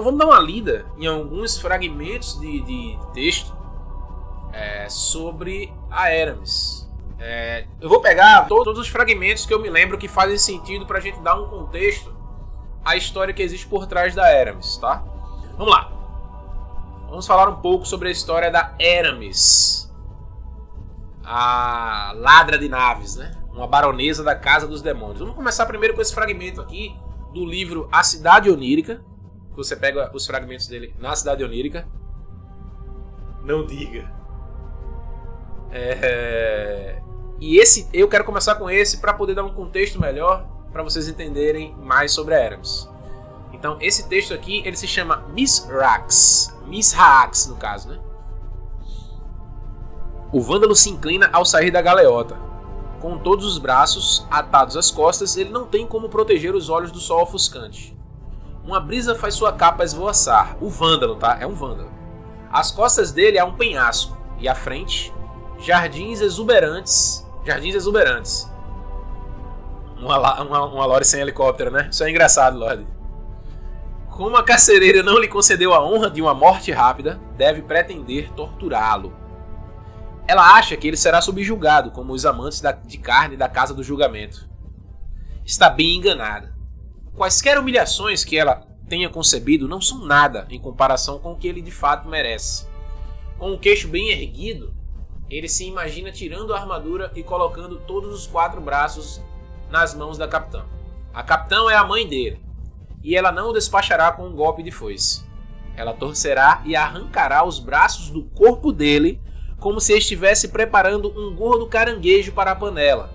Então vamos dar uma lida em alguns fragmentos de, de texto é, sobre a Eramis. É, eu vou pegar todos os fragmentos que eu me lembro que fazem sentido para a gente dar um contexto à história que existe por trás da Eramis, tá? Vamos lá. Vamos falar um pouco sobre a história da Eramis, a ladra de naves, né? Uma baronesa da Casa dos Demônios. Vamos começar primeiro com esse fragmento aqui do livro A Cidade Onírica. Você pega os fragmentos dele na Cidade Onírica. Não diga. É... E esse, eu quero começar com esse para poder dar um contexto melhor para vocês entenderem mais sobre a Hermes. Então, esse texto aqui, ele se chama Misrax. Misrax, no caso, né? O vândalo se inclina ao sair da galeota. Com todos os braços atados às costas, ele não tem como proteger os olhos do sol ofuscante. Uma brisa faz sua capa esvoaçar. O vândalo, tá? É um vândalo. As costas dele há um penhasco e à frente, jardins exuberantes. Jardins exuberantes. Uma, uma, uma Lore sem helicóptero, né? Isso é engraçado, Lorde. Como a carcereira não lhe concedeu a honra de uma morte rápida, deve pretender torturá-lo. Ela acha que ele será subjugado como os amantes da, de carne da casa do julgamento. Está bem enganada. Quaisquer humilhações que ela tenha concebido não são nada em comparação com o que ele de fato merece. Com o queixo bem erguido, ele se imagina tirando a armadura e colocando todos os quatro braços nas mãos da capitã. A capitã é a mãe dele, e ela não o despachará com um golpe de foice. Ela torcerá e arrancará os braços do corpo dele como se estivesse preparando um gordo caranguejo para a panela,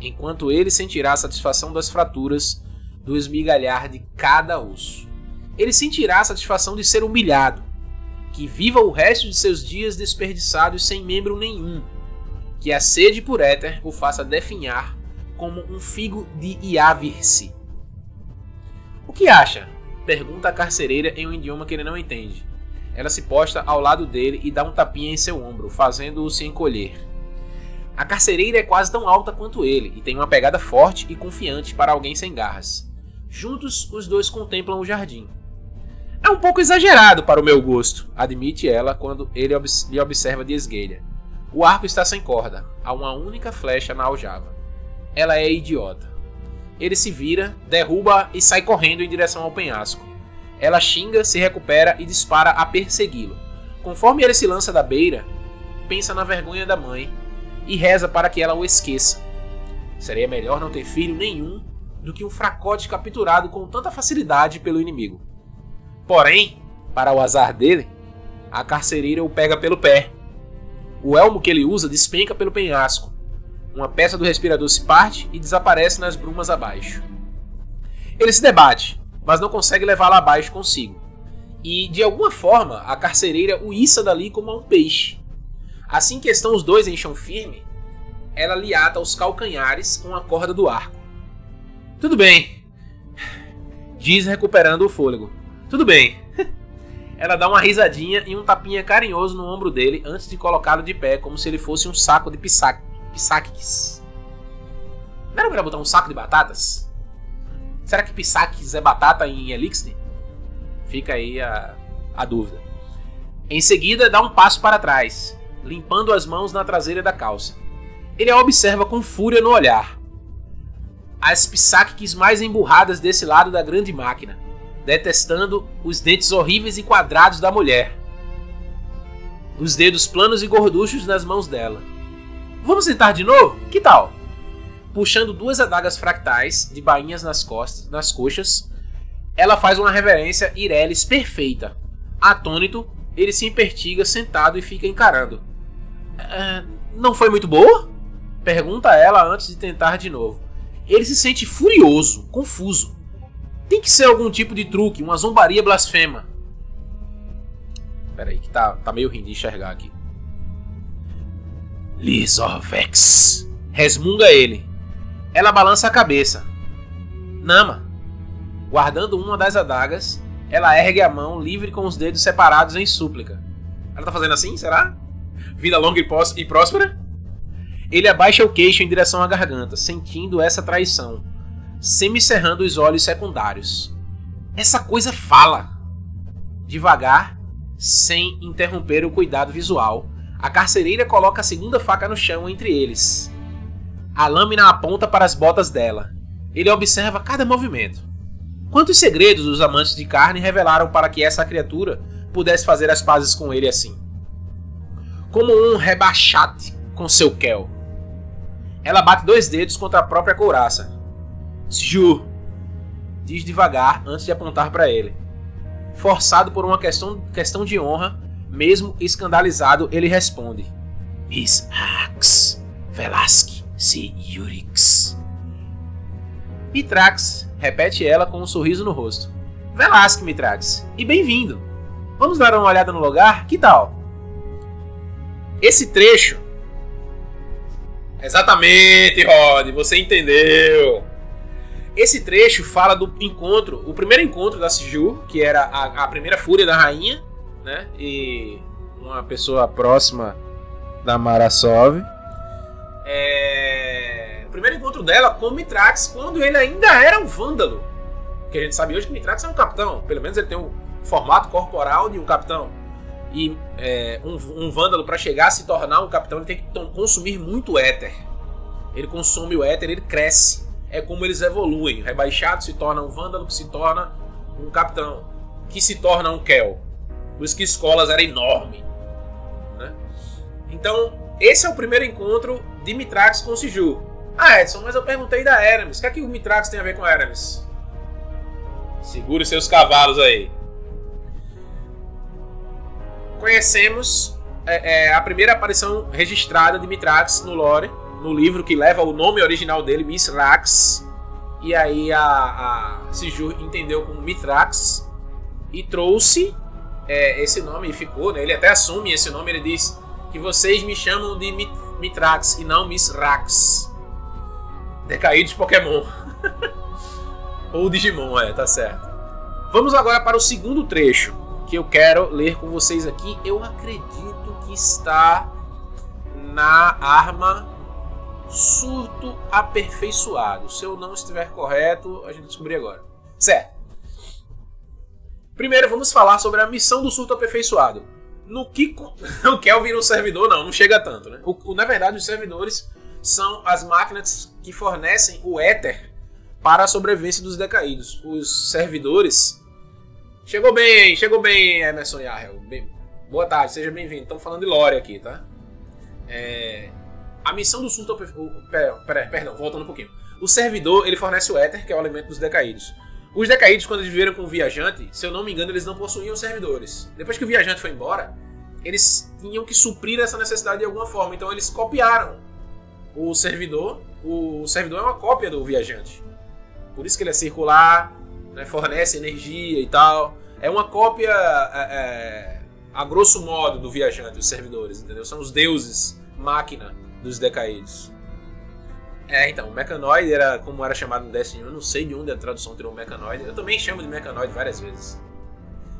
enquanto ele sentirá a satisfação das fraturas do esmigalhar de cada osso. Ele sentirá a satisfação de ser humilhado, que viva o resto de seus dias desperdiçados sem membro nenhum, que a sede por éter o faça definhar como um figo de Iavirse. O que acha? Pergunta a carcereira em um idioma que ele não entende. Ela se posta ao lado dele e dá um tapinha em seu ombro, fazendo-o se encolher. A carcereira é quase tão alta quanto ele e tem uma pegada forte e confiante para alguém sem garras. Juntos, os dois contemplam o jardim. É um pouco exagerado para o meu gosto, admite ela quando ele lhe observa de esguelha. O arco está sem corda, há uma única flecha na aljava. Ela é idiota. Ele se vira, derruba e sai correndo em direção ao penhasco. Ela xinga, se recupera e dispara a persegui-lo. Conforme ele se lança da beira, pensa na vergonha da mãe e reza para que ela o esqueça. Seria melhor não ter filho nenhum do que um fracote capturado com tanta facilidade pelo inimigo. Porém, para o azar dele, a carcereira o pega pelo pé. O elmo que ele usa despenca pelo penhasco. Uma peça do respirador se parte e desaparece nas brumas abaixo. Ele se debate, mas não consegue levá-la abaixo consigo. E, de alguma forma, a carcereira o issa dali como um peixe. Assim que estão os dois em chão firme, ela lhe ata os calcanhares com a corda do arco. Tudo bem. Diz recuperando o fôlego. Tudo bem. Ela dá uma risadinha e um tapinha carinhoso no ombro dele antes de colocá-lo de pé, como se ele fosse um saco de pisac pisaques. Não era melhor botar um saco de batatas? Será que pisaques é batata em Elixir? Fica aí a, a dúvida. Em seguida, dá um passo para trás, limpando as mãos na traseira da calça. Ele a observa com fúria no olhar as psíquicas mais emburradas desse lado da grande máquina, detestando os dentes horríveis e quadrados da mulher. Os dedos planos e gorduchos nas mãos dela. Vamos tentar de novo? Que tal? Puxando duas adagas fractais de bainhas nas costas, nas coxas, ela faz uma reverência Irelis perfeita. Atônito, ele se impertiga sentado e fica encarando. É, não foi muito boa? Pergunta ela antes de tentar de novo ele se sente furioso, confuso. Tem que ser algum tipo de truque, uma zombaria blasfema. Pera aí, que tá, tá meio rindo de enxergar aqui. Lisovex. Resmunga ele. Ela balança a cabeça. Nama. Guardando uma das adagas, ela ergue a mão, livre com os dedos separados em súplica. Ela tá fazendo assim, será? Vida longa e próspera? Ele abaixa o queixo em direção à garganta, sentindo essa traição, semicerrando os olhos secundários. Essa coisa fala. Devagar, sem interromper o cuidado visual, a carcereira coloca a segunda faca no chão entre eles. A lâmina aponta para as botas dela. Ele observa cada movimento. Quantos segredos os amantes de carne revelaram para que essa criatura pudesse fazer as pazes com ele assim? Como um rebachate com seu Kel. Ela bate dois dedos contra a própria couraça. Ju, diz devagar antes de apontar para ele. Forçado por uma questão, questão de honra, mesmo escandalizado, ele responde: Miss Hax, Velasque, se Yurix. Mitrax, repete ela com um sorriso no rosto. Velasque, Mitrax, e bem-vindo. Vamos dar uma olhada no lugar? Que tal? Esse trecho. Exatamente, Rod, você entendeu. Esse trecho fala do encontro, o primeiro encontro da Siju, que era a, a primeira fúria da rainha, né? E uma pessoa próxima da Marasov. É... O primeiro encontro dela com o Mitrax quando ele ainda era um vândalo. Que a gente sabe hoje que Mitrax é um capitão. Pelo menos ele tem o formato corporal de um capitão. E é, um, um vândalo, para chegar a se tornar um capitão, ele tem que consumir muito éter. Ele consome o éter, ele cresce é como eles evoluem. O rebaixado se torna um vândalo, que se torna um capitão, que se torna um Kel. Isso que escolas era enorme. Né? Então, esse é o primeiro encontro de Mitrax com Siju. Ah, Edson, mas eu perguntei da Eramis. O que é que o Mitrax tem a ver com a Eramis? Segure seus cavalos aí. Conhecemos é, é, a primeira aparição registrada de Mitrax no lore no livro que leva o nome original dele, Mithrax. E aí a, a entendeu como Mithrax e trouxe é, esse nome e ficou, né? Ele até assume esse nome, ele diz que vocês me chamam de Mithrax e não Mithrax. Decaídos Pokémon. Ou Digimon, é, tá certo. Vamos agora para o segundo trecho que eu quero ler com vocês aqui. Eu acredito que está na arma surto aperfeiçoado. Se eu não estiver correto, a gente descobrir agora. Certo. Primeiro vamos falar sobre a missão do surto aperfeiçoado. No que o Kelvin no servidor não, não chega tanto, né? O, na verdade, os servidores são as máquinas que fornecem o éter para a sobrevivência dos decaídos. Os servidores. Chegou bem, chegou bem, Emerson Yarrell. Bem, boa tarde, seja bem-vindo. Estamos falando de lore aqui, tá? É, a missão do surto. Pera, pera, perdão, voltando um pouquinho. O servidor ele fornece o éter, que é o alimento dos decaídos. Os decaídos, quando eles viveram com o viajante, se eu não me engano, eles não possuíam servidores. Depois que o viajante foi embora, eles tinham que suprir essa necessidade de alguma forma. Então eles copiaram o servidor. O servidor é uma cópia do viajante. Por isso que ele é circular, né, fornece energia e tal. É uma cópia, é, é, a grosso modo, do viajante, os servidores, entendeu? São os deuses máquina dos decaídos. É, então, o Mecanoid era como era chamado no Destiny, eu não sei de onde a tradução tirou o Mecanoid. Eu também chamo de Mecanoid várias vezes.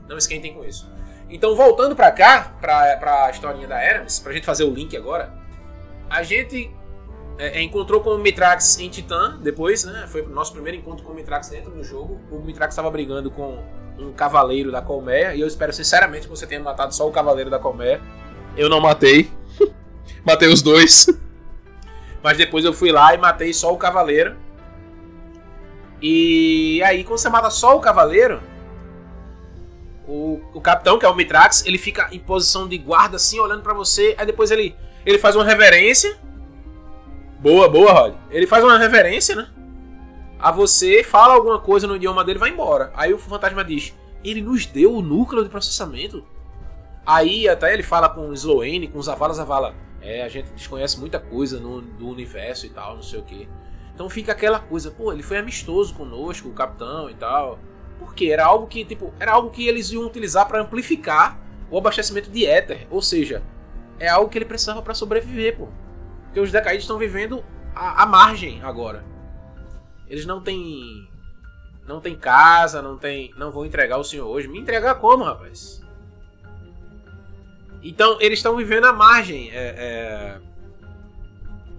Não esquentem com isso. Então, voltando pra cá, pra, pra historinha da Eramis, pra gente fazer o link agora, a gente é, é encontrou com o Mitrax em Titã depois, né? Foi o nosso primeiro encontro com o Mitrax dentro do jogo. O Mitrax estava brigando com um cavaleiro da Colmeia, e eu espero sinceramente que você tenha matado só o cavaleiro da Colmeia. Eu não matei. matei os dois. Mas depois eu fui lá e matei só o cavaleiro. E aí, quando você mata só o cavaleiro, o, o capitão, que é o Mitrax, ele fica em posição de guarda, assim, olhando para você. Aí depois ele, ele faz uma reverência. Boa, boa, Rod. Ele faz uma reverência, né? A você, fala alguma coisa no idioma dele vai embora. Aí o fantasma diz: Ele nos deu o núcleo de processamento. Aí até ele fala com o Sloane, com os Zavala Zavala. É, a gente desconhece muita coisa no, do universo e tal, não sei o que. Então fica aquela coisa, pô, ele foi amistoso conosco, o capitão e tal. Porque era algo que, tipo, era algo que eles iam utilizar para amplificar o abastecimento de éter. Ou seja, é algo que ele precisava para sobreviver, pô. Porque os decaídos estão vivendo à, margem agora. Eles não têm. Não tem casa, não tem. Não vão entregar o senhor hoje. Me entregar como, rapaz? Então, eles estão vivendo à margem. É, é...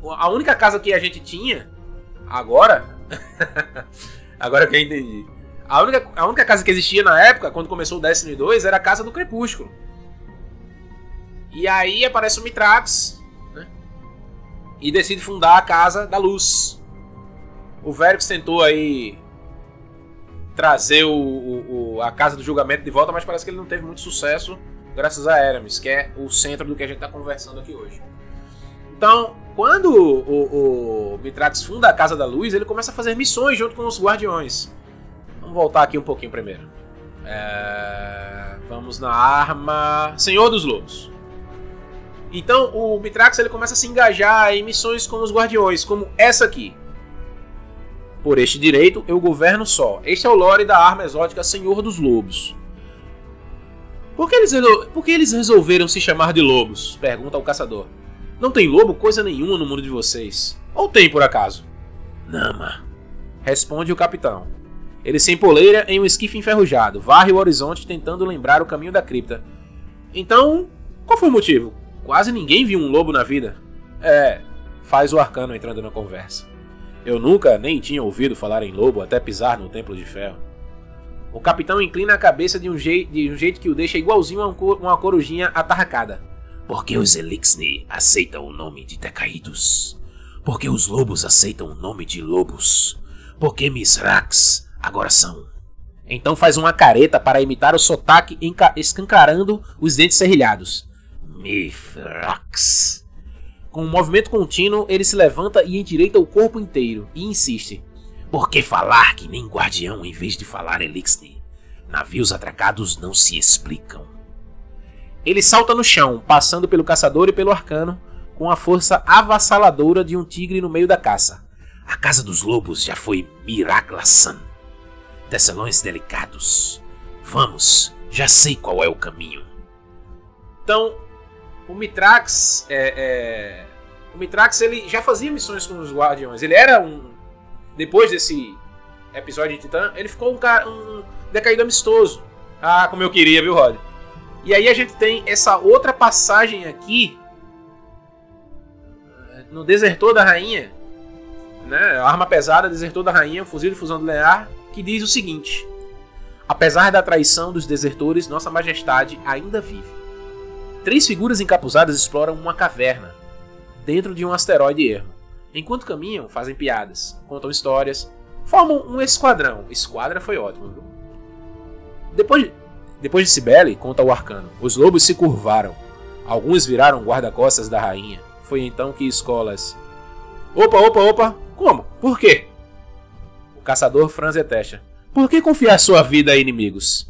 A única casa que a gente tinha, agora. agora que eu entendi. A única, a única casa que existia na época, quando começou o Destiny 2, era a Casa do Crepúsculo. E aí aparece o Mitrax, né? E decide fundar a Casa da Luz. O Verix tentou aí trazer o, o, o, a Casa do Julgamento de volta, mas parece que ele não teve muito sucesso graças a Eramis, que é o centro do que a gente está conversando aqui hoje. Então, quando o, o, Mitrax funda a Casa da Luz, ele começa a fazer missões junto com os Guardiões. Vamos voltar aqui um pouquinho primeiro. É... Vamos na arma Senhor dos Lobos. Então o Mitrax ele começa a se engajar em missões com os Guardiões, como essa aqui. Por este direito eu governo só. Este é o lore da arma exótica Senhor dos Lobos. Por que eles, por que eles resolveram se chamar de lobos? Pergunta o caçador. Não tem lobo coisa nenhuma no mundo de vocês. Ou tem por acaso? Nama. Responde o capitão. Ele se empoleira em um esquife enferrujado, varre o horizonte tentando lembrar o caminho da cripta. Então, qual foi o motivo? Quase ninguém viu um lobo na vida. É, faz o arcano entrando na conversa. Eu nunca nem tinha ouvido falar em lobo até pisar no Templo de Ferro. O capitão inclina a cabeça de um, jeito, de um jeito que o deixa igualzinho a uma corujinha atarracada. Porque os Elixni aceitam o nome de Decaídos? Porque os lobos aceitam o nome de lobos? Porque Misrax Agora são. Então faz uma careta para imitar o sotaque escancarando os dentes serrilhados. Mifrax. Com um movimento contínuo, ele se levanta e endireita o corpo inteiro e insiste. Por que falar que nem guardião em vez de falar elixir? Navios atracados não se explicam. Ele salta no chão, passando pelo caçador e pelo arcano, com a força avassaladora de um tigre no meio da caça. A casa dos lobos já foi Miraglassan tecelões delicados. Vamos, já sei qual é o caminho. Então, o Mitrax, é, é... o Mitrax ele já fazia missões com os Guardiões. Ele era um, depois desse episódio de Titã, ele ficou um, cara, um decaído amistoso. Ah, como eu queria, viu, Rod? E aí a gente tem essa outra passagem aqui no Desertor da Rainha, né? Arma pesada, Desertor da Rainha, fuzil de fusão do Lear, que diz o seguinte: Apesar da traição dos desertores, Nossa Majestade ainda vive. Três figuras encapuzadas exploram uma caverna, dentro de um asteroide ermo. Enquanto caminham, fazem piadas, contam histórias, formam um esquadrão. Esquadra foi ótimo, viu? Depois, depois de Cibele, conta o arcano, os lobos se curvaram. Alguns viraram guarda-costas da rainha. Foi então que escolas. Opa, opa, opa! Como? Por quê? Caçador franze testa. Por que confiar sua vida a inimigos?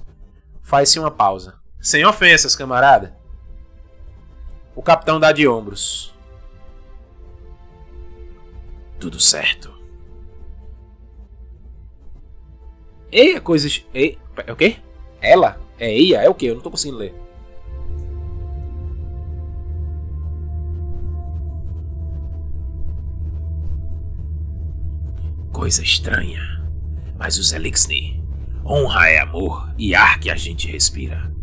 Faz-se uma pausa. Sem ofensas, camarada. O capitão dá de ombros. Tudo certo. Eia, coisas. Ei, é o quê? Ela? É Eia? É o quê? Eu não tô conseguindo ler. coisa estranha. Mas os Elixni, honra é amor e ar que a gente respira.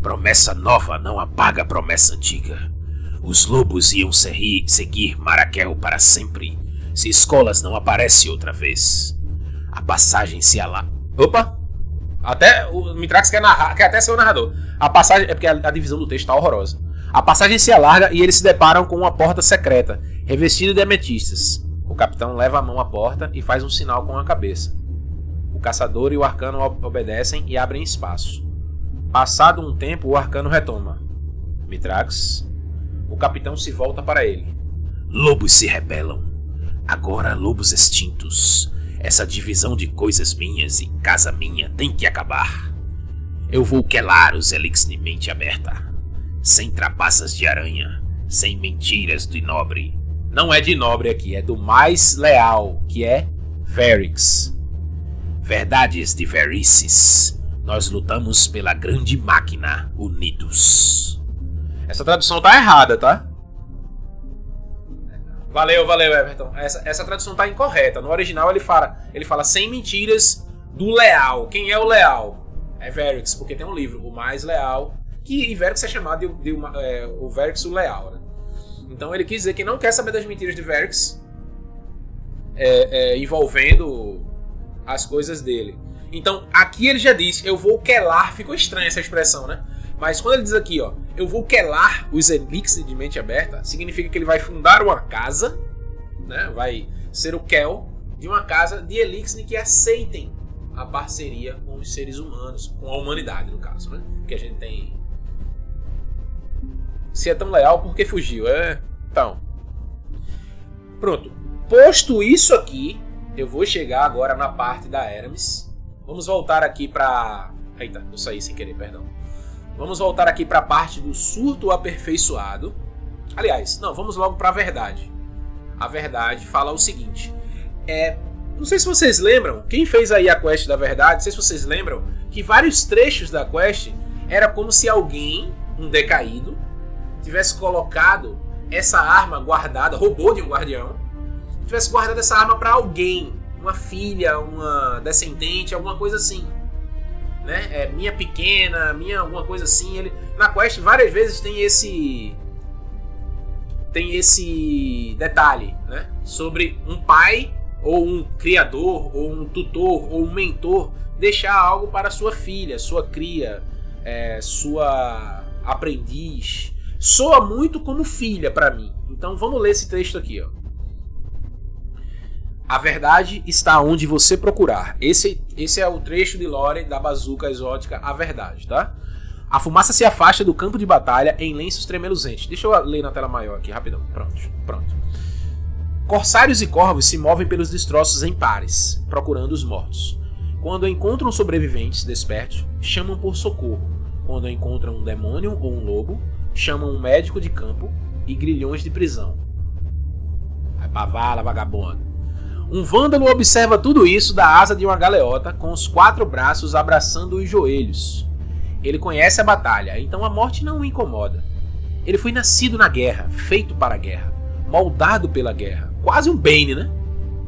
Promessa nova não apaga a promessa antiga. Os lobos iam seguir Marakel para sempre, se escolas não aparece outra vez. A passagem se ala... Opa! Até o Mitrax quer, narrar, quer até ser o narrador. A passagem... É porque a, a divisão do texto tá horrorosa. A passagem se alarga e eles se deparam com uma porta secreta, revestida de ametistas. O capitão leva a mão à porta e faz um sinal com a cabeça. O caçador e o arcano obedecem e abrem espaço. Passado um tempo, o arcano retoma. Mitrax. O capitão se volta para ele. Lobos se rebelam. Agora lobos extintos. Essa divisão de coisas minhas e casa minha tem que acabar. Eu vou quelar os elixir mente aberta. Sem trapaças de aranha, sem mentiras de nobre, não é de nobre aqui, é do mais leal, que é Verix. Verdades de Verices. Nós lutamos pela grande máquina, unidos. Essa tradução tá errada, tá? Valeu, valeu, Everton. Essa, essa tradução tá incorreta. No original ele fala, ele fala sem mentiras do leal. Quem é o leal? É Verix, porque tem um livro, o mais leal, que Verix é chamado de, de uma, é, o Verix o leal, né? Então ele quis dizer que não quer saber das mentiras de Verix é, é, envolvendo as coisas dele. Então, aqui ele já disse, eu vou quelar, ficou estranha essa expressão, né? Mas quando ele diz aqui, ó, eu vou quelar os elixir de mente aberta, significa que ele vai fundar uma casa, né? Vai ser o Kel de uma casa de elixir que aceitem a parceria com os seres humanos, com a humanidade, no caso, né? Que a gente tem. Se é tão leal, por que fugiu? É. Então. Pronto. Posto isso aqui, eu vou chegar agora na parte da Hermes. Vamos voltar aqui para. Eita, eu saí sem querer, perdão. Vamos voltar aqui para a parte do surto aperfeiçoado. Aliás, não, vamos logo para a verdade. A verdade fala o seguinte: é, não sei se vocês lembram, quem fez aí a quest da verdade, não sei se vocês lembram que vários trechos da quest era como se alguém, um decaído, tivesse colocado essa arma guardada, roubou de um guardião, tivesse guardado essa arma para alguém, uma filha, uma descendente, alguma coisa assim. Né? É, minha pequena, minha alguma coisa assim. Ele na quest várias vezes tem esse tem esse detalhe, né? Sobre um pai ou um criador ou um tutor ou um mentor deixar algo para sua filha, sua cria, é, sua aprendiz. Soa muito como filha para mim. Então vamos ler esse texto aqui, ó. A verdade está onde você procurar. Esse, esse é o trecho de Lore da bazuca exótica A Verdade, tá? A fumaça se afasta do campo de batalha em lenços tremeluzentes. Deixa eu ler na tela maior aqui, rapidão. Pronto, pronto. Corsários e corvos se movem pelos destroços em pares, procurando os mortos. Quando encontram sobreviventes despertos, chamam por socorro. Quando encontram um demônio ou um lobo, chamam um médico de campo e grilhões de prisão. Vai pra vala, vagabundo. Um vândalo observa tudo isso da asa de uma galeota, com os quatro braços abraçando os joelhos. Ele conhece a batalha, então a morte não o incomoda. Ele foi nascido na guerra, feito para a guerra, moldado pela guerra. Quase um Bane, né?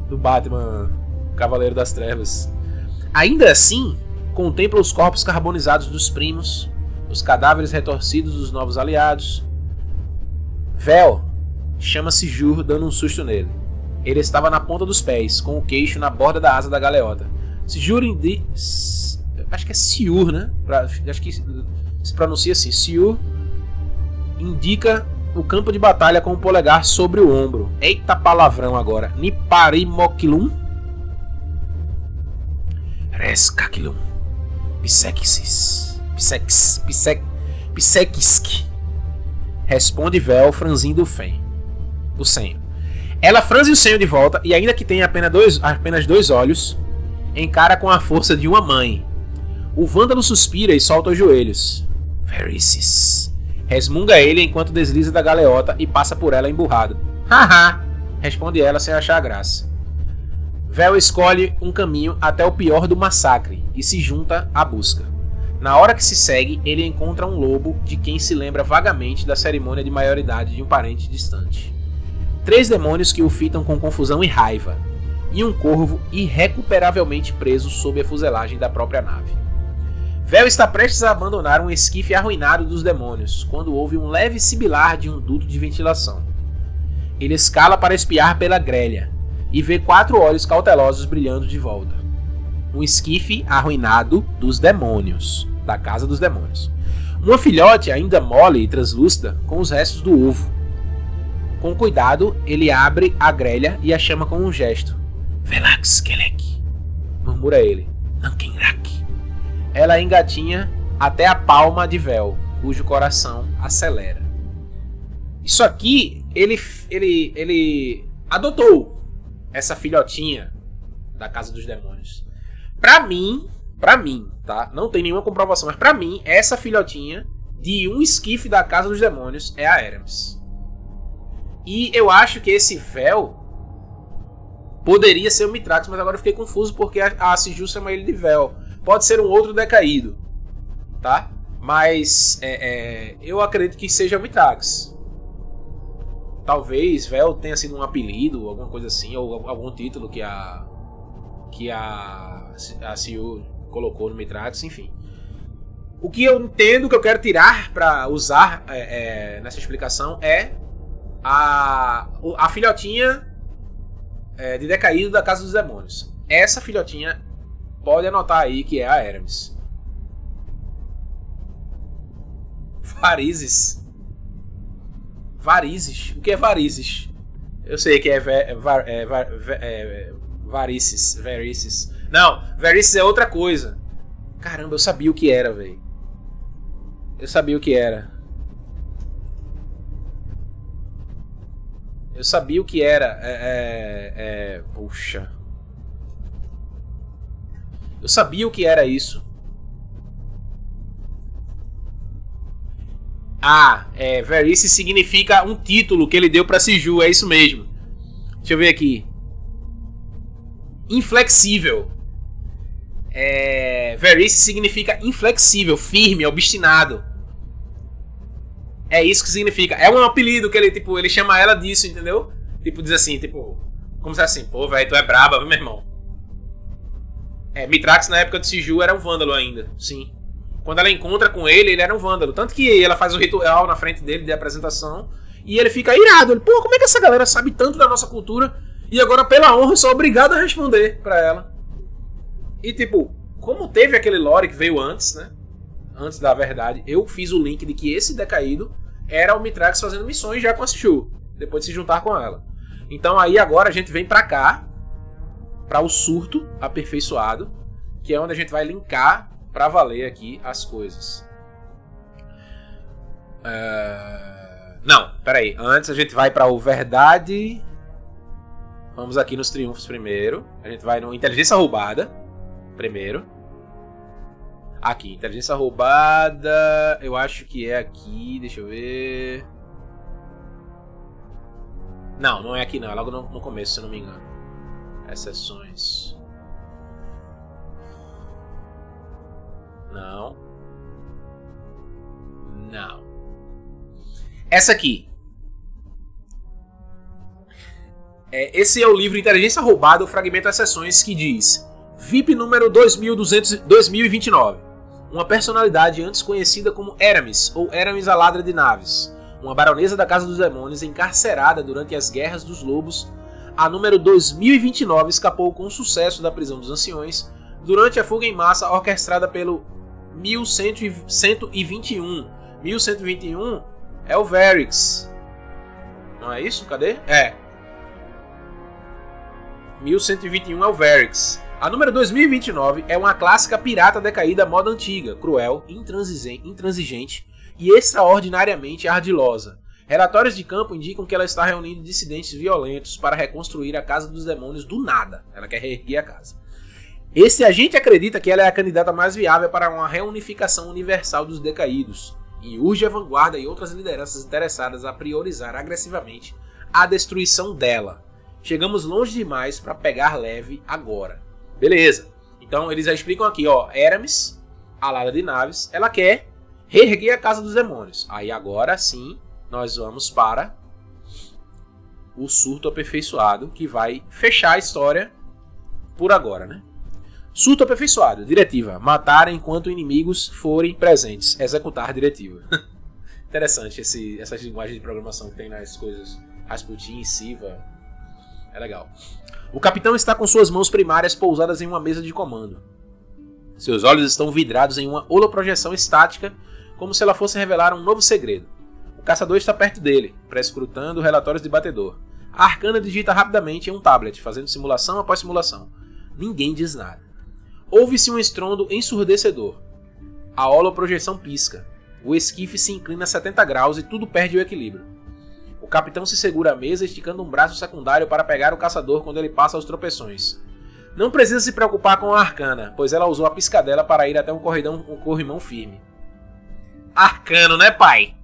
Do Batman Cavaleiro das Trevas. Ainda assim, contempla os corpos carbonizados dos primos, os cadáveres retorcidos dos novos aliados. Vel chama-se Jur, dando um susto nele. Ele estava na ponta dos pés, com o queixo na borda da asa da galeota. Sijur indi... Acho que é Siur, né? Acho que se pronuncia assim. Siur indica o campo de batalha com o polegar sobre o ombro. Eita palavrão agora. Niparimokilum. Reskakilum. Pisexis. Pisex. Pisek. Pisekisk. Responde Vel franzindo o fém. O senho. Ela franze o senho de volta e, ainda que tenha apenas dois, apenas dois olhos, encara com a força de uma mãe. O vândalo suspira e solta os joelhos. Vericis. Resmunga ele enquanto desliza da galeota e passa por ela emburrado. Haha! Responde ela sem achar graça. Vel escolhe um caminho até o pior do massacre e se junta à busca. Na hora que se segue, ele encontra um lobo de quem se lembra vagamente da cerimônia de maioridade de um parente distante três demônios que o fitam com confusão e raiva, e um corvo irrecuperavelmente preso sob a fuselagem da própria nave. Vel está prestes a abandonar um esquife arruinado dos demônios, quando ouve um leve sibilar de um duto de ventilação. Ele escala para espiar pela grelha e vê quatro olhos cautelosos brilhando de volta. Um esquife arruinado dos demônios, da casa dos demônios. Uma filhote ainda mole e translúcida com os restos do ovo, com cuidado, ele abre a grelha e a chama com um gesto. Velax Kelek, murmura ele. Nankenrak. Ela engatinha até a palma de Vel, cujo coração acelera. Isso aqui, ele, ele, ele adotou essa filhotinha da Casa dos Demônios. Pra mim, pra mim, tá? Não tem nenhuma comprovação, mas pra mim, essa filhotinha de um esquife da Casa dos Demônios é a Hermes. E eu acho que esse véu poderia ser o Mitrax, mas agora eu fiquei confuso porque a, a Siju chama ele de véu. Pode ser um outro decaído, tá? Mas é, é, eu acredito que seja o Mitrax. Talvez Vel tenha sido um apelido, alguma coisa assim, ou algum título que a que a a Siu colocou no Mitrax, enfim. O que eu entendo que eu quero tirar para usar é, é, nessa explicação é a, a filhotinha é, de decaído da Casa dos Demônios. Essa filhotinha pode anotar aí que é a Hermes. Varizes. Varizes? O que é varizes? Eu sei que é, ver, var, é, var, é varices, varices. Não, varices é outra coisa. Caramba, eu sabia o que era, velho. Eu sabia o que era. Sabia o que era. É, é, é, puxa. Eu sabia o que era isso. Ah, é, Verice significa um título que ele deu para Siju, é isso mesmo. Deixa eu ver aqui. Inflexível. É, Verice significa inflexível, firme, obstinado. É isso que significa. É um apelido que ele, tipo, ele chama ela disso, entendeu? Tipo, diz assim, tipo, como se assim, pô, velho, tu é braba, viu, meu irmão? É, Mitrax na época de Siju era um vândalo ainda, sim. Quando ela encontra com ele, ele era um vândalo. Tanto que ela faz o ritual na frente dele de apresentação e ele fica irado. Ele, pô, como é que essa galera sabe tanto da nossa cultura e agora, pela honra, eu sou obrigado a responder pra ela? E tipo, como teve aquele lore que veio antes, né? Antes da verdade, eu fiz o link de que esse decaído era o Mitrax fazendo missões já com a Shu, depois de se juntar com ela. Então aí agora a gente vem pra cá, para o surto aperfeiçoado, que é onde a gente vai linkar para valer aqui as coisas. Uh... Não, peraí. Antes a gente vai para o verdade. Vamos aqui nos triunfos primeiro. A gente vai no inteligência roubada primeiro. Aqui, inteligência roubada. Eu acho que é aqui. Deixa eu ver. Não, não é aqui não. É logo no, no começo, se eu não me engano. Exceções. Não. Não. Essa aqui. É, esse é o livro Inteligência Roubada, o fragmento Exceções, que diz VIP número 2200, 2029 uma personalidade antes conhecida como Eramis, ou Eramis a Ladra de Naves, uma baronesa da Casa dos Demônios encarcerada durante as Guerras dos Lobos, a número 2029 escapou com sucesso da prisão dos anciões durante a fuga em massa orquestrada pelo 1121. 1121 é o Varix. Não é isso? Cadê? É. 1121 é o Varix. A número 2029 é uma clássica pirata decaída moda antiga, cruel, intransigente e extraordinariamente ardilosa. Relatórios de campo indicam que ela está reunindo dissidentes violentos para reconstruir a Casa dos Demônios do nada. Ela quer reerguer a casa. Esse agente acredita que ela é a candidata mais viável para uma reunificação universal dos decaídos e urge a vanguarda e outras lideranças interessadas a priorizar agressivamente a destruição dela. Chegamos longe demais para pegar leve agora. Beleza. Então eles já explicam aqui, ó, Eramis, alada de naves, ela quer reerguer a casa dos demônios. Aí agora sim, nós vamos para o surto aperfeiçoado, que vai fechar a história por agora, né? Surto aperfeiçoado. Diretiva: matar enquanto inimigos forem presentes. Executar diretiva. Interessante esse, essas linguagens de programação que tem nas coisas Rasputin, Siva. É legal. O capitão está com suas mãos primárias pousadas em uma mesa de comando. Seus olhos estão vidrados em uma holoprojeção estática, como se ela fosse revelar um novo segredo. O caçador está perto dele, prescrutando relatórios de batedor. A arcana digita rapidamente em um tablet, fazendo simulação após simulação. Ninguém diz nada. Ouve-se um estrondo ensurdecedor. A holoprojeção pisca. O esquife se inclina a 70 graus e tudo perde o equilíbrio. Capitão se segura à mesa, esticando um braço secundário para pegar o caçador quando ele passa aos tropeções. Não precisa se preocupar com a Arcana, pois ela usou a piscadela para ir até um corridão, um corrimão firme. Arcano, né, pai?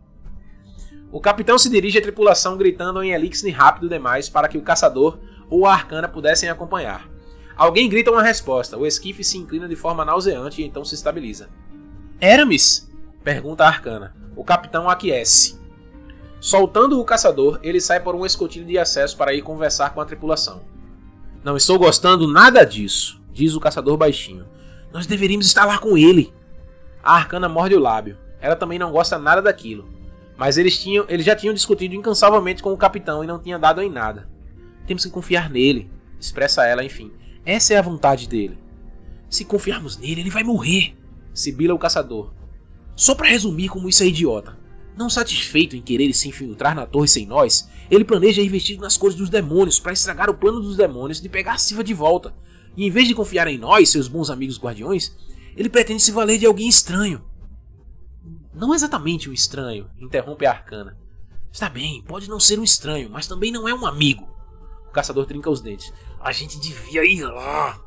O capitão se dirige à tripulação gritando em elixir rápido demais para que o caçador ou a Arcana pudessem acompanhar. Alguém grita uma resposta, o esquife se inclina de forma nauseante e então se estabiliza. Eramis? Pergunta a Arcana. O capitão aquece. Soltando o caçador, ele sai por um escotilho de acesso para ir conversar com a tripulação. Não estou gostando nada disso, diz o caçador baixinho. Nós deveríamos estar lá com ele. A arcana morde o lábio. Ela também não gosta nada daquilo. Mas eles, tinham, eles já tinham discutido incansavelmente com o capitão e não tinha dado em nada. Temos que confiar nele, expressa ela, enfim. Essa é a vontade dele. Se confiarmos nele, ele vai morrer, sibila o caçador. Só para resumir como isso é idiota. Não satisfeito em querer se infiltrar na torre sem nós, ele planeja ir vestido nas cores dos demônios para estragar o plano dos demônios de pegar a Siva de volta. E em vez de confiar em nós, seus bons amigos guardiões, ele pretende se valer de alguém estranho. Não exatamente um estranho, interrompe a arcana. Está bem, pode não ser um estranho, mas também não é um amigo. O caçador trinca os dentes. A gente devia ir lá.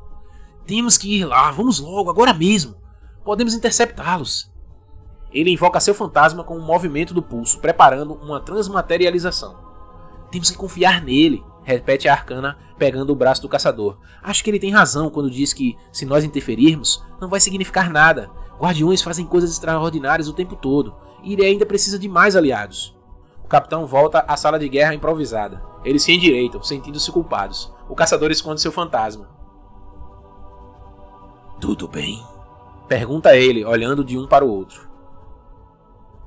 Temos que ir lá, vamos logo, agora mesmo. Podemos interceptá-los. Ele invoca seu fantasma com um movimento do pulso, preparando uma transmaterialização. Temos que confiar nele, repete a arcana, pegando o braço do caçador. Acho que ele tem razão quando diz que, se nós interferirmos, não vai significar nada. Guardiões fazem coisas extraordinárias o tempo todo, e ele ainda precisa de mais aliados. O capitão volta à sala de guerra improvisada. Eles se endireitam, sentindo-se culpados. O caçador esconde seu fantasma. Tudo bem? Pergunta ele, olhando de um para o outro.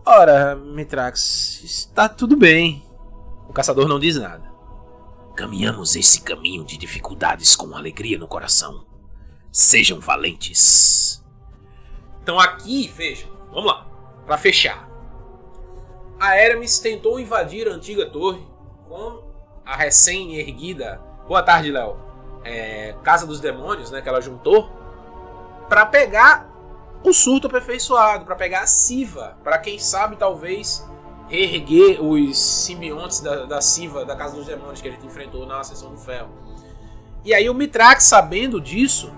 Ora, Mitrax, está tudo bem. O caçador não diz nada. Caminhamos esse caminho de dificuldades com alegria no coração. Sejam valentes. Então aqui, vejam, vamos lá, para fechar. A Hermes tentou invadir a antiga torre com a recém-erguida. Boa tarde, Léo. É, Casa dos Demônios, né, que ela juntou, para pegar o surto aperfeiçoado, para pegar a Siva, para quem sabe talvez reerguer os simbiontes da, da Siva, da Casa dos Demônios que a gente enfrentou na Ascensão do Ferro. E aí o Mitrax, sabendo disso,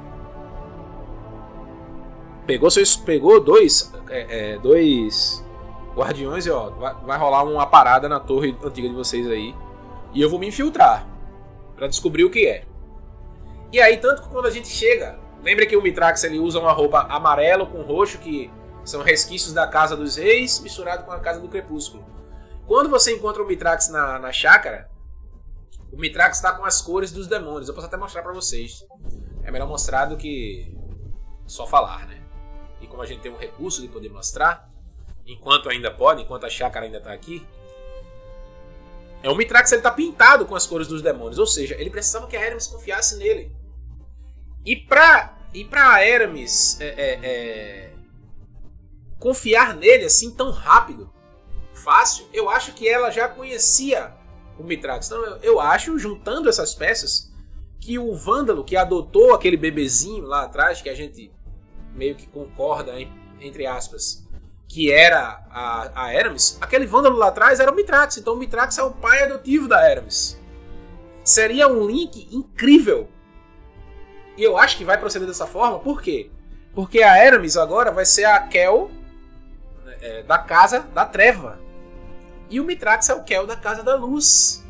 pegou seus, pegou dois, é, é, dois guardiões e ó, vai, vai rolar uma parada na torre antiga de vocês aí e eu vou me infiltrar para descobrir o que é. E aí tanto que quando a gente chega Lembra que o Mitrax ele usa uma roupa amarelo com roxo, que são resquícios da Casa dos Reis, misturado com a Casa do Crepúsculo. Quando você encontra o Mitrax na, na chácara, o Mitrax está com as cores dos demônios. Eu posso até mostrar para vocês. É melhor mostrar do que só falar, né? E como a gente tem um recurso de poder mostrar, enquanto ainda pode, enquanto a chácara ainda está aqui, é o Mitrax ele tá pintado com as cores dos demônios, ou seja, ele precisava que a Hermes confiasse nele. E pra, e pra Hermes é, é, é, confiar nele assim tão rápido, fácil, eu acho que ela já conhecia o Mitrax. Então eu, eu acho, juntando essas peças, que o Vândalo que adotou aquele bebezinho lá atrás, que a gente meio que concorda, entre aspas, que era a, a Hermes, aquele Vândalo lá atrás era o Mitrax. Então o Mitrax é o pai adotivo da Hermes. Seria um link incrível e eu acho que vai proceder dessa forma, por quê? Porque a Hermes agora vai ser a Kel é, da Casa da Treva. E o Mitrax é o Kel da Casa da Luz.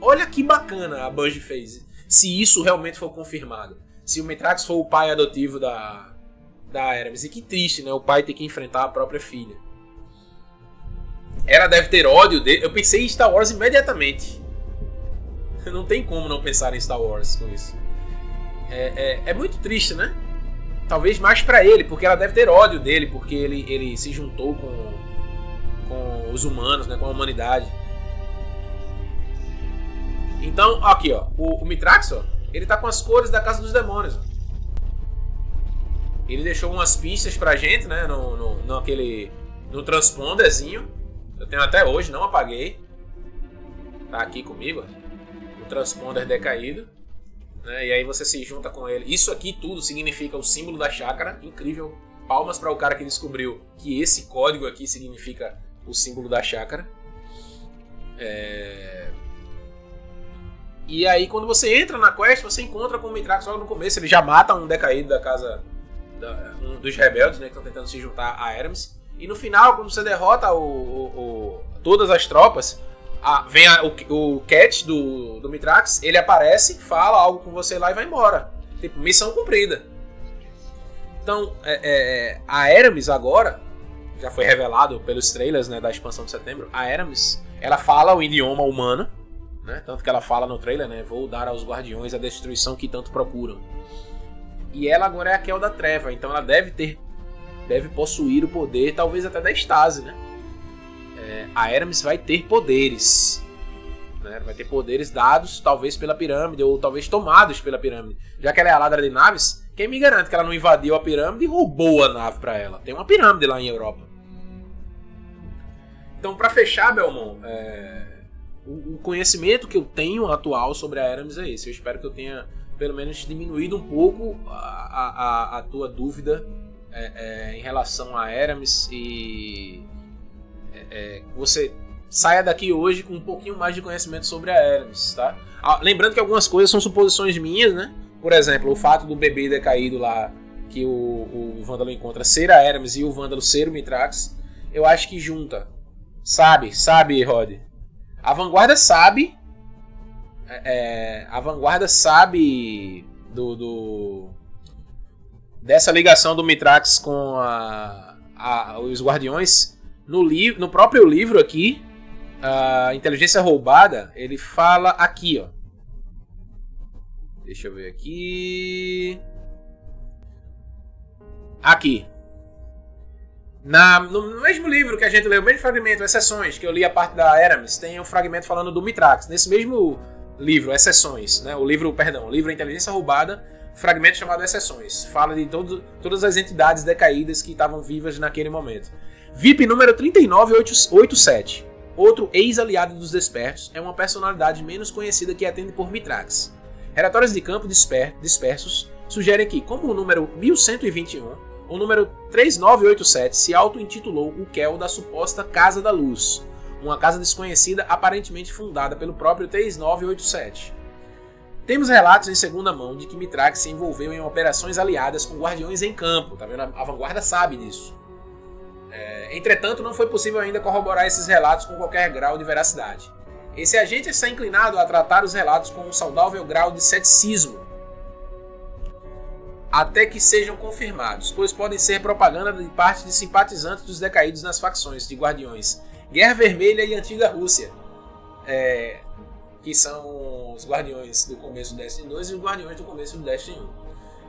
Olha que bacana a Bungie fez. Se isso realmente for confirmado. Se o Mitrax for o pai adotivo da, da Hermes. E que triste, né? O pai ter que enfrentar a própria filha. Ela deve ter ódio dele. Eu pensei em Star Wars imediatamente. Não tem como não pensar em Star Wars com isso é, é, é muito triste, né? Talvez mais para ele, porque ela deve ter ódio dele, porque ele, ele se juntou com, com os humanos, né, com a humanidade. Então, aqui, ó, o, o Mitrax, ó, ele tá com as cores da Casa dos Demônios. Ele deixou umas pistas pra gente, né, no, no, no aquele, no transponderzinho. Eu tenho até hoje, não apaguei. Tá aqui comigo, ó. O transponder decaído né? E aí você se junta com ele. Isso aqui tudo significa o símbolo da chácara. Incrível. Palmas para o cara que descobriu que esse código aqui significa o símbolo da chácara. É... E aí quando você entra na quest, você encontra com o Mitrax logo no começo. Ele já mata um decaído da casa da, um dos rebeldes, né, que estão tentando se juntar a Hermes. E no final, quando você derrota o, o, o todas as tropas, a, vem a, o, o Cat do, do Mitrax, ele aparece, fala algo com você lá e vai embora. Tipo, missão cumprida. Então, é, é, a Hermes agora, já foi revelado pelos trailers né, da expansão de setembro, a Hermes, ela fala o idioma humano, né, tanto que ela fala no trailer, né, vou dar aos guardiões a destruição que tanto procuram. E ela agora é a Kel da Treva, então ela deve ter, deve possuir o poder, talvez até da Stasi, né? É, a Hermes vai ter poderes. Né? Vai ter poderes dados, talvez pela pirâmide, ou talvez tomados pela pirâmide. Já que ela é a ladra de naves, Quem me garante que ela não invadiu a pirâmide e roubou a nave para ela? Tem uma pirâmide lá em Europa. Então, para fechar, Belmont, é... o conhecimento que eu tenho atual sobre a Aramis é esse. Eu espero que eu tenha, pelo menos, diminuído um pouco a, a, a tua dúvida é, é, em relação a Aramis e é, é, você saia daqui hoje com um pouquinho mais de conhecimento sobre a Aramis, tá? Ah, lembrando que algumas coisas são suposições minhas, né? Por exemplo, o fato do bebê decaído lá que o, o Vândalo encontra ser a Hermes e o Vândalo ser o Mitrax, eu acho que junta. Sabe, sabe, Rod? A vanguarda sabe. É, é, a vanguarda sabe do, do, dessa ligação do Mitrax com a, a, os Guardiões. No, li, no próprio livro aqui, a Inteligência Roubada, ele fala aqui, ó. Deixa eu ver aqui. Aqui. Na, no mesmo livro que a gente leu, o mesmo fragmento, Exceções, que eu li a parte da Eramis, tem um fragmento falando do Mitrax. Nesse mesmo livro, Exceções, né? O livro, perdão, o livro Inteligência Roubada, fragmento chamado Exceções. Fala de todo, todas as entidades decaídas que estavam vivas naquele momento. VIP número 3987. Outro ex-aliado dos Despertos é uma personalidade menos conhecida que atende por Mitrax. Relatórios de campo disper dispersos sugerem que, como o número 1121, o número 3987 se auto-intitulou o Kel da suposta Casa da Luz, uma casa desconhecida aparentemente fundada pelo próprio 3987. Temos relatos em segunda mão de que Mitrax se envolveu em operações aliadas com guardiões em campo, tá vendo? A vanguarda sabe disso. É, entretanto, não foi possível ainda corroborar esses relatos com qualquer grau de veracidade. Esse agente está inclinado a tratar os relatos com um saudável grau de ceticismo, até que sejam confirmados, pois podem ser propaganda de parte de simpatizantes dos decaídos nas facções de Guardiões Guerra Vermelha e Antiga Rússia, é, que são os Guardiões do começo do Destiny 2 e os Guardiões do começo do Destiny 1.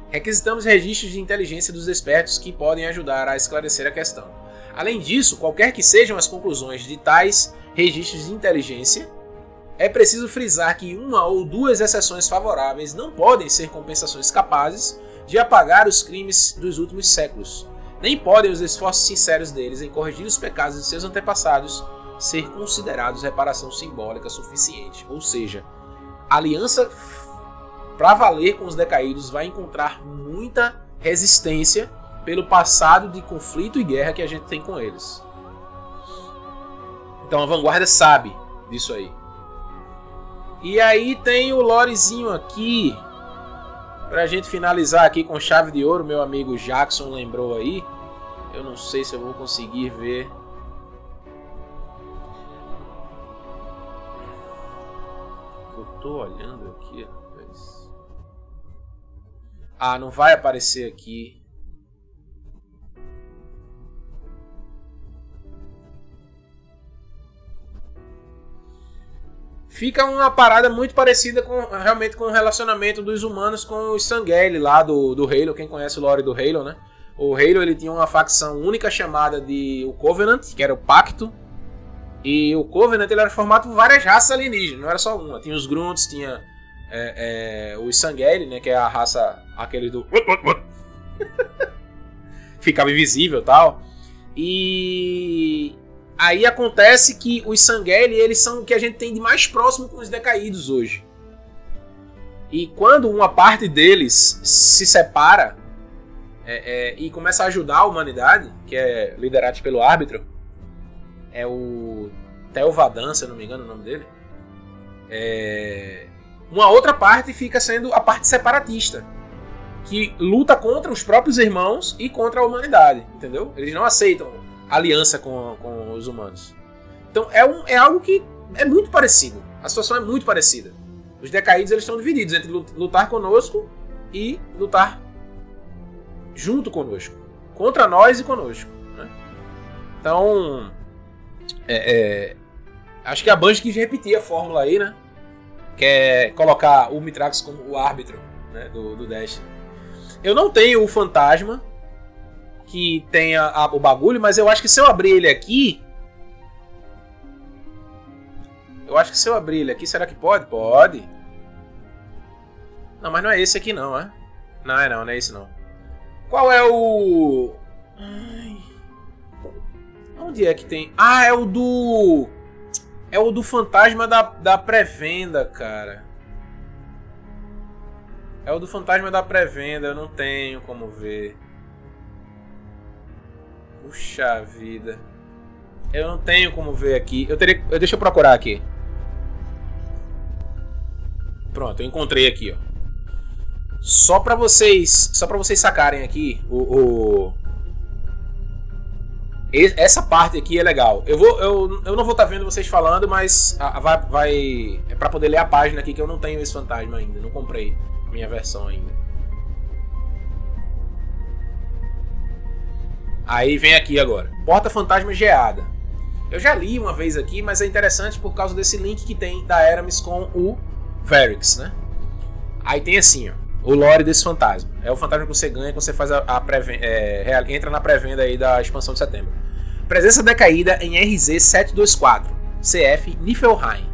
Requisitamos registros de inteligência dos despertos que podem ajudar a esclarecer a questão. Além disso, qualquer que sejam as conclusões de tais registros de inteligência, é preciso frisar que uma ou duas exceções favoráveis não podem ser compensações capazes de apagar os crimes dos últimos séculos, nem podem os esforços sinceros deles em corrigir os pecados de seus antepassados ser considerados reparação simbólica suficiente. Ou seja, a aliança para valer com os decaídos vai encontrar muita resistência pelo passado de conflito e guerra que a gente tem com eles. Então a vanguarda sabe disso aí. E aí tem o lorezinho aqui. Pra gente finalizar aqui com chave de ouro, meu amigo Jackson lembrou aí. Eu não sei se eu vou conseguir ver. Eu tô olhando aqui, rapaz. Ah, não vai aparecer aqui. Fica uma parada muito parecida com realmente com o relacionamento dos humanos com os Sangheili lá do, do Halo, quem conhece o lore do Halo, né? O Halo ele tinha uma facção única chamada de o Covenant, que era o Pacto. E o Covenant ele era formado por várias raças alienígenas, não era só uma. Tinha os Grunts, tinha é, é, os Sangheili, né, que é a raça aquele do ficava invisível, tal. E Aí acontece que os Sangheili, eles são o que a gente tem de mais próximo com os decaídos hoje. E quando uma parte deles se separa é, é, e começa a ajudar a humanidade, que é liderado pelo árbitro, é o Telvadan, se eu não me engano o nome dele. É, uma outra parte fica sendo a parte separatista, que luta contra os próprios irmãos e contra a humanidade, entendeu? Eles não aceitam aliança com, com os humanos. Então é, um, é algo que é muito parecido. A situação é muito parecida. Os decaídos eles estão divididos entre lutar conosco e lutar junto conosco. Contra nós e conosco. Né? Então, é, é, acho que a Bungie quis repetir a fórmula aí, né? Que é colocar o Mitrax como o árbitro né? do, do Destiny. Eu não tenho o fantasma, que a, o bagulho, mas eu acho que se eu abrir ele aqui. Eu acho que se eu abrir ele aqui, será que pode? Pode. Não, mas não é esse aqui não, é? Não, é não, não é esse não. Qual é o. Ai. Onde é que tem. Ah, é o do. É o do fantasma da, da pré-venda, cara. É o do fantasma da pré-venda, eu não tenho como ver. Puxa vida. Eu não tenho como ver aqui. Eu teria, deixa eu procurar aqui. Pronto, eu encontrei aqui, ó. Só para vocês, só para vocês sacarem aqui o, o, essa parte aqui é legal. Eu vou, eu, eu não vou estar tá vendo vocês falando, mas a, vai, vai é para poder ler a página aqui que eu não tenho esse fantasma ainda, não comprei minha versão ainda. Aí vem aqui agora. Porta Fantasma Geada. Eu já li uma vez aqui, mas é interessante por causa desse link que tem da Eramis com o Verix, né? Aí tem assim, ó, o lore desse fantasma. É o fantasma que você ganha quando você faz a, a é, entra na pré-venda aí da expansão de setembro. Presença decaída em RZ-724, CF Niflheim.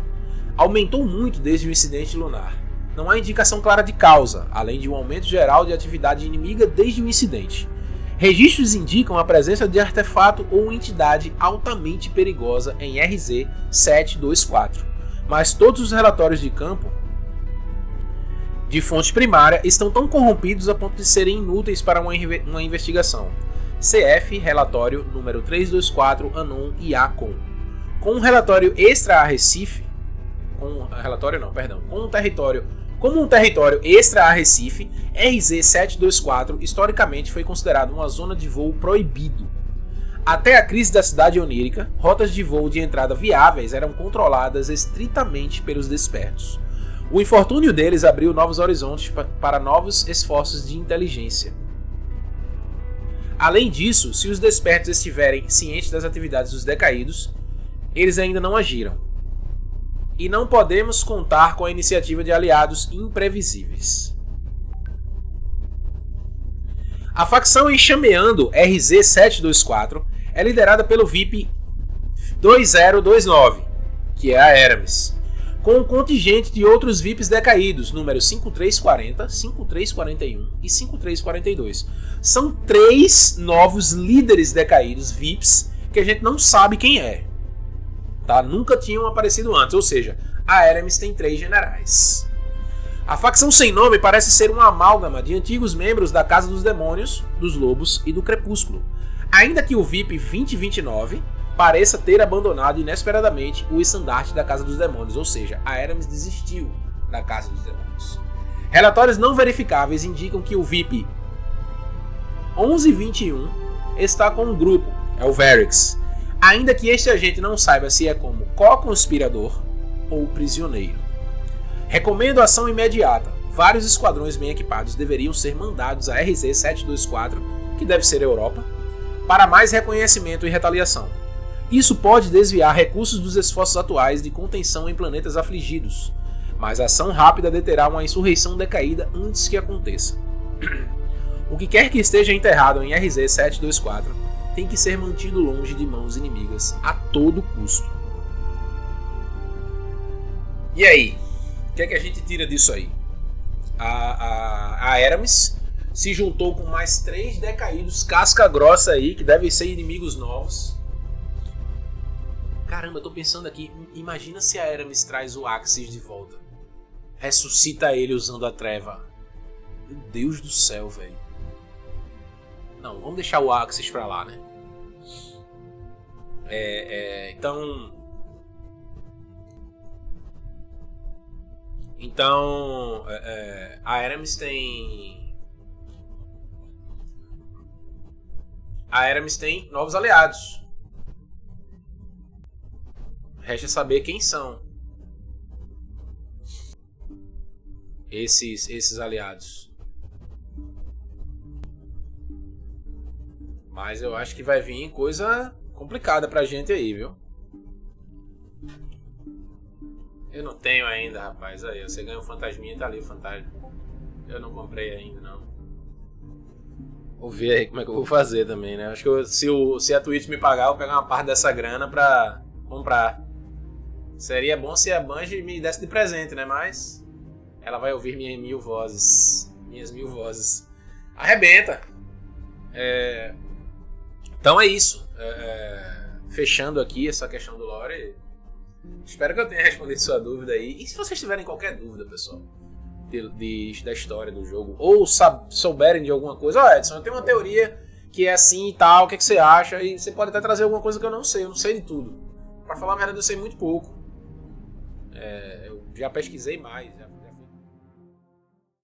Aumentou muito desde o incidente lunar. Não há indicação clara de causa, além de um aumento geral de atividade inimiga desde o incidente. Registros indicam a presença de artefato ou entidade altamente perigosa em RZ-724, mas todos os relatórios de campo de fonte primária estão tão corrompidos a ponto de serem inúteis para uma, uma investigação. CF relatório número 324 Anon IACOM. Com um relatório extra a Recife, com relatório não, perdão, com um território como um território extra a Recife, RZ-724 historicamente foi considerado uma zona de voo proibido. Até a crise da cidade onírica, rotas de voo de entrada viáveis eram controladas estritamente pelos despertos. O infortúnio deles abriu novos horizontes para novos esforços de inteligência. Além disso, se os despertos estiverem cientes das atividades dos decaídos, eles ainda não agiram. E não podemos contar com a iniciativa de aliados imprevisíveis. A facção enxameando RZ-724 é liderada pelo VIP 2029, que é a Eramis, com um contingente de outros VIPs decaídos, números 5340, 5341 e 5342. São três novos líderes decaídos VIPs que a gente não sabe quem é. Tá? Nunca tinham aparecido antes, ou seja, a Eramis tem três generais. A facção sem nome parece ser uma amálgama de antigos membros da Casa dos Demônios, dos Lobos e do Crepúsculo. Ainda que o VIP 2029 pareça ter abandonado inesperadamente o estandarte da Casa dos Demônios, ou seja, a Eramis desistiu da Casa dos Demônios. Relatórios não verificáveis indicam que o VIP 1121 está com um grupo, é o Verix, ainda que este agente não saiba se é como co-conspirador ou prisioneiro. Recomendo ação imediata. Vários esquadrões bem equipados deveriam ser mandados a RZ-724, que deve ser Europa, para mais reconhecimento e retaliação. Isso pode desviar recursos dos esforços atuais de contenção em planetas afligidos, mas a ação rápida deterá uma insurreição decaída antes que aconteça. O que quer que esteja enterrado em RZ-724 tem que ser mantido longe de mãos inimigas a todo custo. E aí? O que é que a gente tira disso aí? A, a, a Eramis se juntou com mais três decaídos casca grossa aí, que devem ser inimigos novos Caramba, eu tô pensando aqui, imagina se a Eramis traz o Axis de volta. Ressuscita ele usando a treva. Meu Deus do céu, velho. Não, vamos deixar o Axis pra lá, né? É, é, então. Então. É, é a Eramis tem. A Eramis tem novos aliados. Resta saber quem são esses, esses aliados. Mas eu acho que vai vir coisa complicada pra gente aí, viu? Eu não tenho ainda, rapaz. Aí, você ganha o fantasminha, tá ali o fantasma. Eu não comprei ainda, não. Vou ver aí como é que eu vou fazer também, né? Acho que eu, se, o, se a Twitch me pagar, eu vou pegar uma parte dessa grana pra comprar. Seria bom se a Bungie me desse de presente, né? Mas ela vai ouvir minhas mil vozes. Minhas mil vozes. Arrebenta. É... Então é isso. É... é fechando aqui essa questão do lore. Espero que eu tenha respondido sua dúvida aí. E se vocês tiverem qualquer dúvida, pessoal, de, de da história do jogo, ou souberem de alguma coisa, ó, oh, Edson, eu tenho uma teoria que é assim e tal, o que, é que você acha? E você pode até trazer alguma coisa que eu não sei, eu não sei de tudo. Para falar a verdade, eu sei muito pouco. É, eu já pesquisei mais, já